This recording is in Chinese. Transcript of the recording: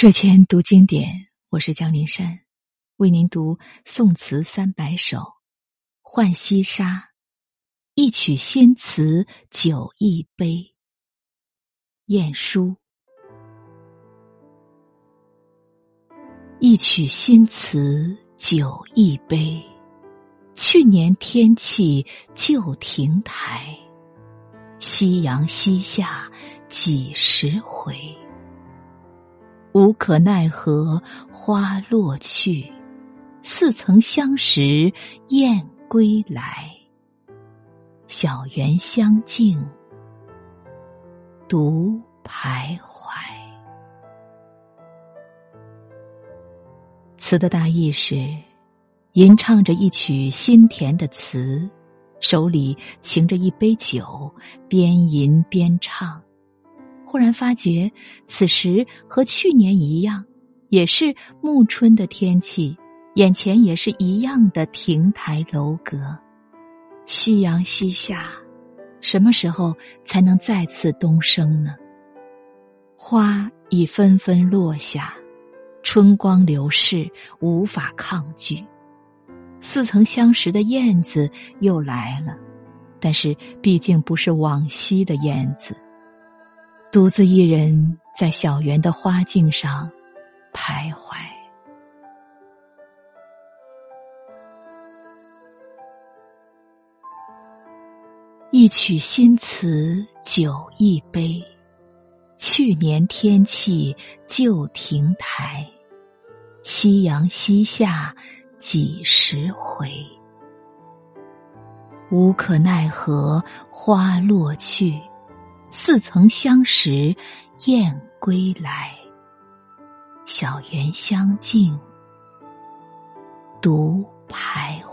睡前读经典，我是江林山，为您读宋词三百首《浣溪沙》，一曲新词酒一杯。晏殊，一曲新词酒一杯，去年天气旧亭台，夕阳西下几时回？无可奈何花落去，似曾相识燕归来。小园香径独徘徊。词的大意是：吟唱着一曲心甜的词，手里擎着一杯酒，边吟边唱。忽然发觉，此时和去年一样，也是暮春的天气，眼前也是一样的亭台楼阁。夕阳西下，什么时候才能再次东升呢？花已纷纷落下，春光流逝，无法抗拒。似曾相识的燕子又来了，但是毕竟不是往昔的燕子。独自一人在小园的花径上徘徊，一曲新词酒一杯，去年天气旧亭台，夕阳西下几时回？无可奈何花落去。似曾相识，燕归来。小园香径，独徘徊。